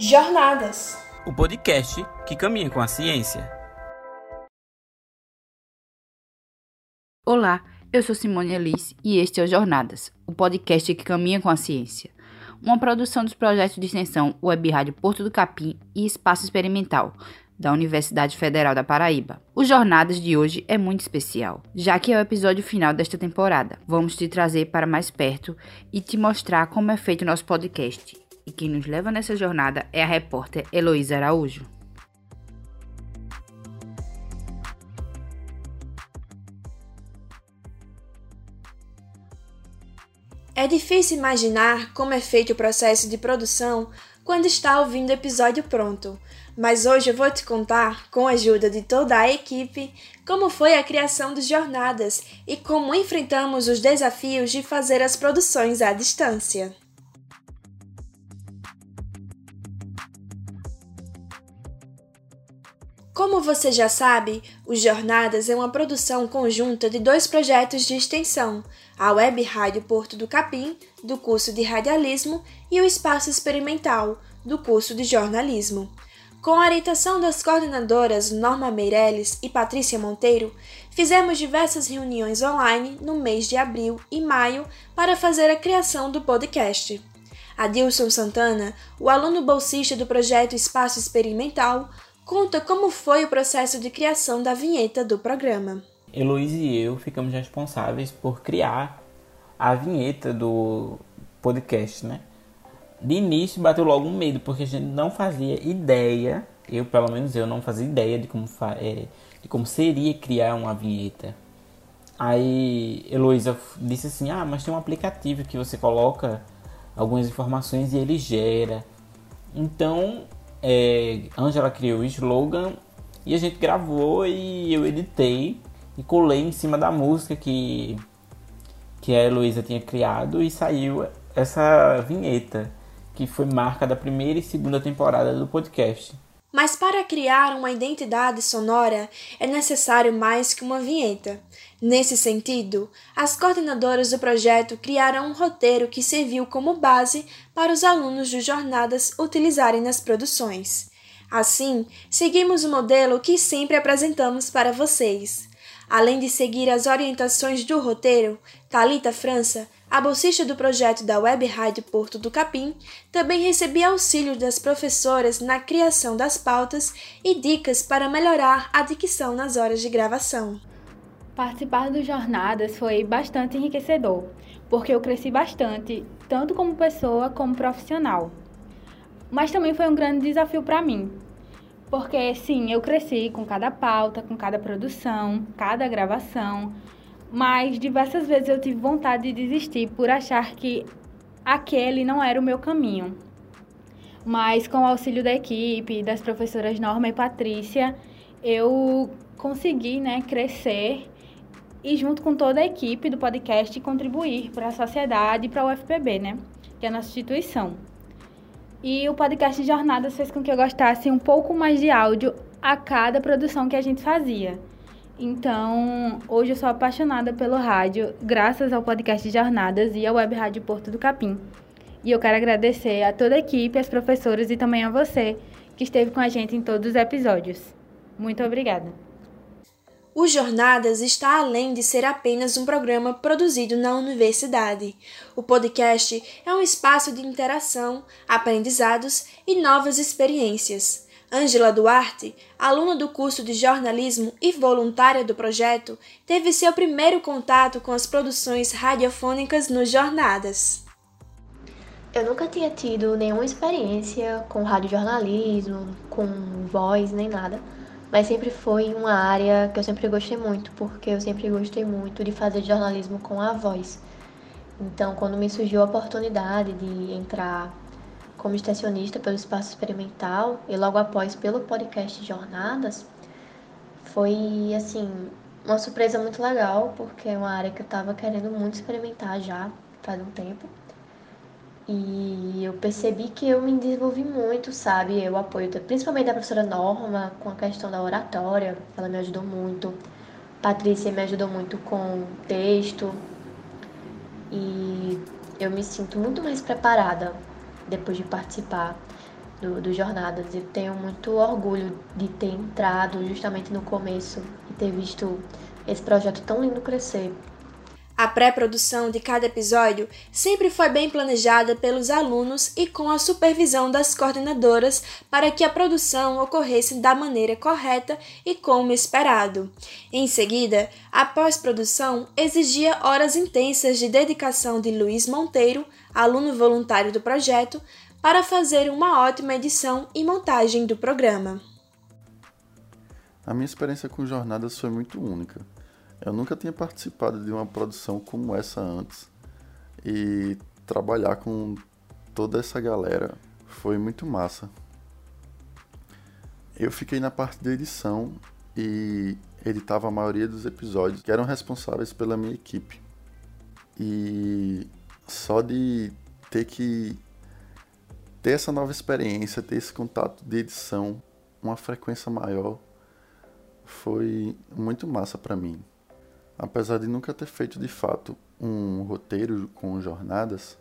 Jornadas o podcast que caminha com a ciência. Olá, eu sou Simone Alice e este é o Jornadas, o podcast que caminha com a ciência. Uma produção dos projetos de extensão Web Rádio Porto do Capim e Espaço Experimental, da Universidade Federal da Paraíba. O Jornadas de hoje é muito especial, já que é o episódio final desta temporada. Vamos te trazer para mais perto e te mostrar como é feito o nosso podcast. E quem nos leva nessa jornada é a repórter Heloísa Araújo. É difícil imaginar como é feito o processo de produção quando está ouvindo o episódio pronto, mas hoje eu vou te contar, com a ajuda de toda a equipe, como foi a criação dos Jornadas e como enfrentamos os desafios de fazer as produções à distância. Como você já sabe, o Jornadas é uma produção conjunta de dois projetos de extensão, a Web Rádio Porto do Capim, do curso de Radialismo, e o Espaço Experimental, do curso de Jornalismo. Com a orientação das coordenadoras Norma Meirelles e Patrícia Monteiro, fizemos diversas reuniões online no mês de abril e maio para fazer a criação do podcast. Adilson Santana, o aluno bolsista do projeto Espaço Experimental, conta como foi o processo de criação da vinheta do programa. Heloísa e eu ficamos responsáveis por criar a vinheta do podcast, né? de início bateu logo um medo, porque a gente não fazia ideia, eu pelo menos eu não fazia ideia de como, é, de como seria criar uma vinheta. Aí Heloísa disse assim, ah, mas tem um aplicativo que você coloca algumas informações e ele gera. Então, é, Angela criou o slogan e a gente gravou e eu editei e colei em cima da música que, que a Heloísa tinha criado e saiu essa vinheta que foi marca da primeira e segunda temporada do podcast. Mas para criar uma identidade sonora é necessário mais que uma vinheta. Nesse sentido, as coordenadoras do projeto criaram um roteiro que serviu como base para os alunos de jornadas utilizarem nas produções. Assim, seguimos o modelo que sempre apresentamos para vocês. Além de seguir as orientações do roteiro, Talita França a bolsista do projeto da Web Rádio Porto do Capim também recebia auxílio das professoras na criação das pautas e dicas para melhorar a dicção nas horas de gravação. Participar dos jornadas foi bastante enriquecedor, porque eu cresci bastante, tanto como pessoa como profissional. Mas também foi um grande desafio para mim, porque sim, eu cresci com cada pauta, com cada produção, cada gravação mas diversas vezes eu tive vontade de desistir por achar que aquele não era o meu caminho. Mas com o auxílio da equipe, das professoras Norma e Patrícia, eu consegui né, crescer e junto com toda a equipe do podcast contribuir para a sociedade e para o UFPB, né, que é a nossa instituição. E o podcast Jornadas fez com que eu gostasse um pouco mais de áudio a cada produção que a gente fazia. Então, hoje eu sou apaixonada pelo rádio, graças ao podcast Jornadas e à Web Rádio Porto do Capim. E eu quero agradecer a toda a equipe, as professoras e também a você que esteve com a gente em todos os episódios. Muito obrigada. O Jornadas está além de ser apenas um programa produzido na universidade. O podcast é um espaço de interação, aprendizados e novas experiências. Ângela Duarte, aluna do curso de jornalismo e voluntária do projeto, teve seu primeiro contato com as produções radiofônicas nos Jornadas. Eu nunca tinha tido nenhuma experiência com radiojornalismo, com voz, nem nada, mas sempre foi uma área que eu sempre gostei muito, porque eu sempre gostei muito de fazer jornalismo com a voz. Então, quando me surgiu a oportunidade de entrar como extensionista pelo Espaço Experimental e logo após pelo podcast Jornadas, foi assim uma surpresa muito legal, porque é uma área que eu estava querendo muito experimentar já faz um tempo. E eu percebi que eu me desenvolvi muito, sabe? Eu apoio principalmente da professora Norma com a questão da oratória, ela me ajudou muito. Patrícia me ajudou muito com texto. E eu me sinto muito mais preparada depois de participar do, do Jornadas. Eu tenho muito orgulho de ter entrado justamente no começo e ter visto esse projeto tão lindo crescer. A pré-produção de cada episódio sempre foi bem planejada pelos alunos e com a supervisão das coordenadoras para que a produção ocorresse da maneira correta e como esperado. Em seguida, a pós-produção exigia horas intensas de dedicação de Luiz Monteiro, aluno voluntário do projeto, para fazer uma ótima edição e montagem do programa. A minha experiência com jornadas foi muito única. Eu nunca tinha participado de uma produção como essa antes e trabalhar com toda essa galera foi muito massa. Eu fiquei na parte da edição e editava a maioria dos episódios que eram responsáveis pela minha equipe. E só de ter que ter essa nova experiência, ter esse contato de edição, uma frequência maior, foi muito massa para mim. Apesar de nunca ter feito de fato um roteiro com jornadas,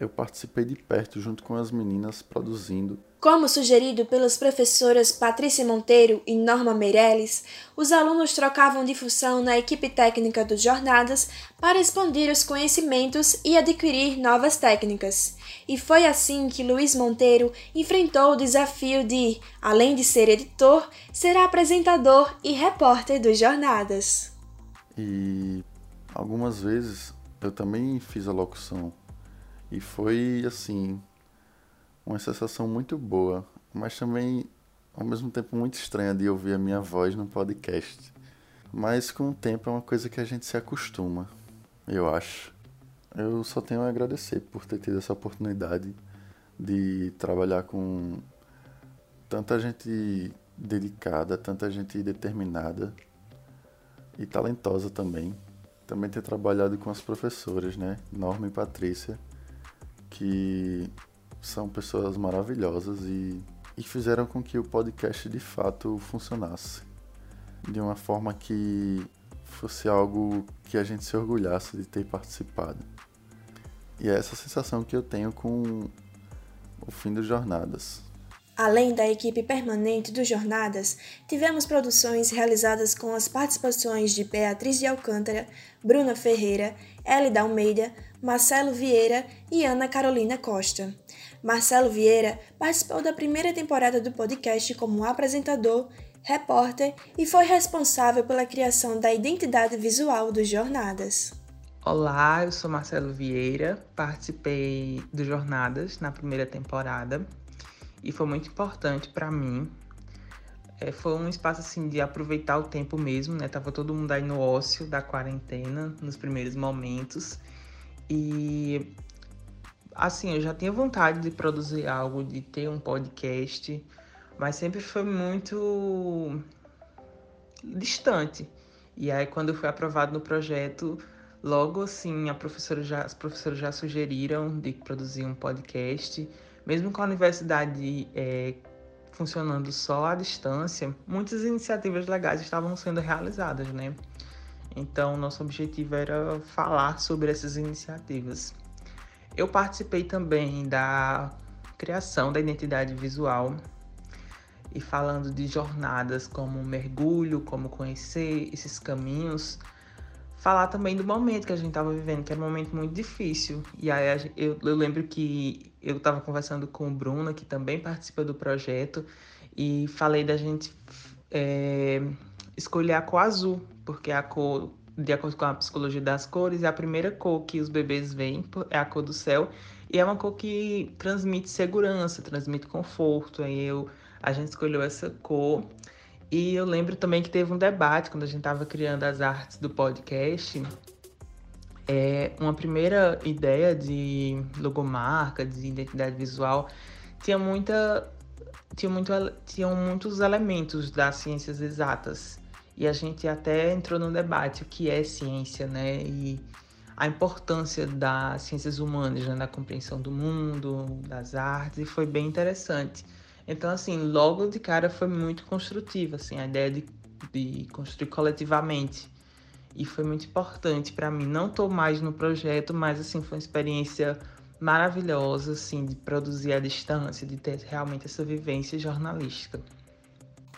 eu participei de perto junto com as meninas produzindo. Como sugerido pelas professoras Patrícia Monteiro e Norma Meirelles, os alunos trocavam de função na equipe técnica dos Jornadas para expandir os conhecimentos e adquirir novas técnicas. E foi assim que Luiz Monteiro enfrentou o desafio de, além de ser editor, ser apresentador e repórter dos Jornadas. E algumas vezes eu também fiz a locução. E foi assim, uma sensação muito boa, mas também ao mesmo tempo muito estranha de ouvir a minha voz no podcast. Mas com o tempo é uma coisa que a gente se acostuma, eu acho. Eu só tenho a agradecer por ter tido essa oportunidade de trabalhar com tanta gente dedicada, tanta gente determinada e talentosa também. Também ter trabalhado com as professoras, né? Norma e Patrícia, que são pessoas maravilhosas e, e fizeram com que o podcast de fato funcionasse de uma forma que fosse algo que a gente se orgulhasse de ter participado. E é essa sensação que eu tenho com o fim das jornadas. Além da equipe permanente do Jornadas, tivemos produções realizadas com as participações de Beatriz de Alcântara, Bruna Ferreira, Elida Almeida, Marcelo Vieira e Ana Carolina Costa. Marcelo Vieira participou da primeira temporada do podcast como apresentador, repórter e foi responsável pela criação da identidade visual dos Jornadas. Olá, eu sou Marcelo Vieira, participei do Jornadas na primeira temporada e foi muito importante para mim. É, foi um espaço assim de aproveitar o tempo mesmo, né? Tava todo mundo aí no ócio da quarentena nos primeiros momentos e assim eu já tinha vontade de produzir algo, de ter um podcast, mas sempre foi muito distante. E aí quando fui aprovado no projeto, logo assim a professora já, as professoras já sugeriram de produzir um podcast mesmo com a universidade é, funcionando só à distância, muitas iniciativas legais estavam sendo realizadas, né? Então, nosso objetivo era falar sobre essas iniciativas. Eu participei também da criação da identidade visual e falando de jornadas como mergulho, como conhecer esses caminhos falar também do momento que a gente estava vivendo, que era um momento muito difícil. E aí eu, eu lembro que eu estava conversando com o Bruno, que também participa do projeto, e falei da gente é, escolher a cor azul, porque a cor, de acordo com a psicologia das cores, é a primeira cor que os bebês veem, é a cor do céu, e é uma cor que transmite segurança, transmite conforto. Aí eu, a gente escolheu essa cor e eu lembro também que teve um debate quando a gente estava criando as artes do podcast. É, uma primeira ideia de logomarca, de identidade visual, tinha muita tinha muito, tinham muitos elementos das ciências exatas. E a gente até entrou no debate o que é ciência, né? E a importância das ciências humanas né? na compreensão do mundo, das artes, e foi bem interessante. Então, assim, logo de cara foi muito construtiva, assim, a ideia de, de construir coletivamente. E foi muito importante para mim. Não estou mais no projeto, mas, assim, foi uma experiência maravilhoso, assim, de produzir à distância, de ter realmente essa vivência jornalística.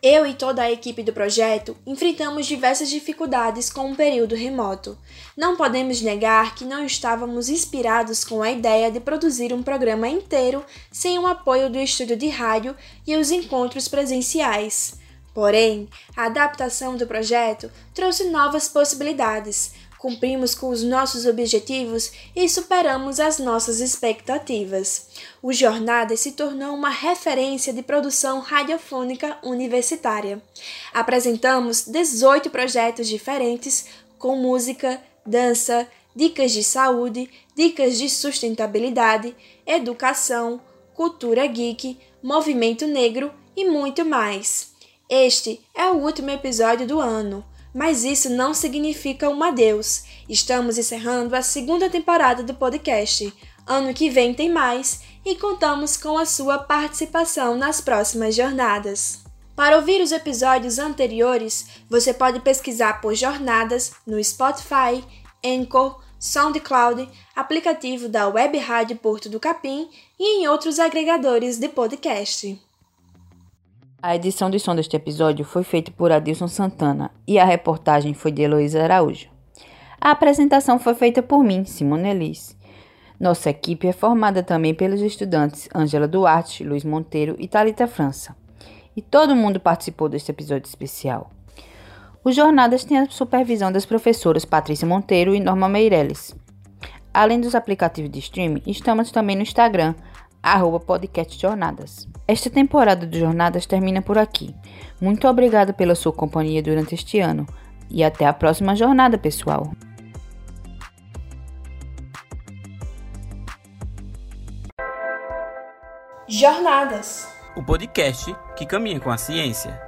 Eu e toda a equipe do projeto enfrentamos diversas dificuldades com o um período remoto. Não podemos negar que não estávamos inspirados com a ideia de produzir um programa inteiro sem o apoio do estúdio de rádio e os encontros presenciais. Porém, a adaptação do projeto trouxe novas possibilidades, cumprimos com os nossos objetivos e superamos as nossas expectativas. O Jornada se tornou uma referência de produção radiofônica universitária. Apresentamos 18 projetos diferentes com música, dança, dicas de saúde, dicas de sustentabilidade, educação, cultura geek, movimento negro e muito mais. Este é o último episódio do ano. Mas isso não significa um adeus. Estamos encerrando a segunda temporada do podcast. Ano que vem tem mais e contamos com a sua participação nas próximas jornadas. Para ouvir os episódios anteriores, você pode pesquisar por Jornadas no Spotify, Anchor, SoundCloud, aplicativo da Web Rádio Porto do Capim e em outros agregadores de podcast. A edição de som deste episódio foi feita por Adilson Santana e a reportagem foi de Heloísa Araújo. A apresentação foi feita por mim, Simone Elis. Nossa equipe é formada também pelos estudantes Ângela Duarte, Luiz Monteiro e Talita França. E todo mundo participou deste episódio especial. Os Jornadas têm a supervisão das professoras Patrícia Monteiro e Norma Meirelles. Além dos aplicativos de streaming, estamos também no Instagram, arroba podcast Jornadas. Esta temporada do Jornadas termina por aqui. Muito obrigada pela sua companhia durante este ano e até a próxima jornada, pessoal. Jornadas. O podcast que caminha com a ciência.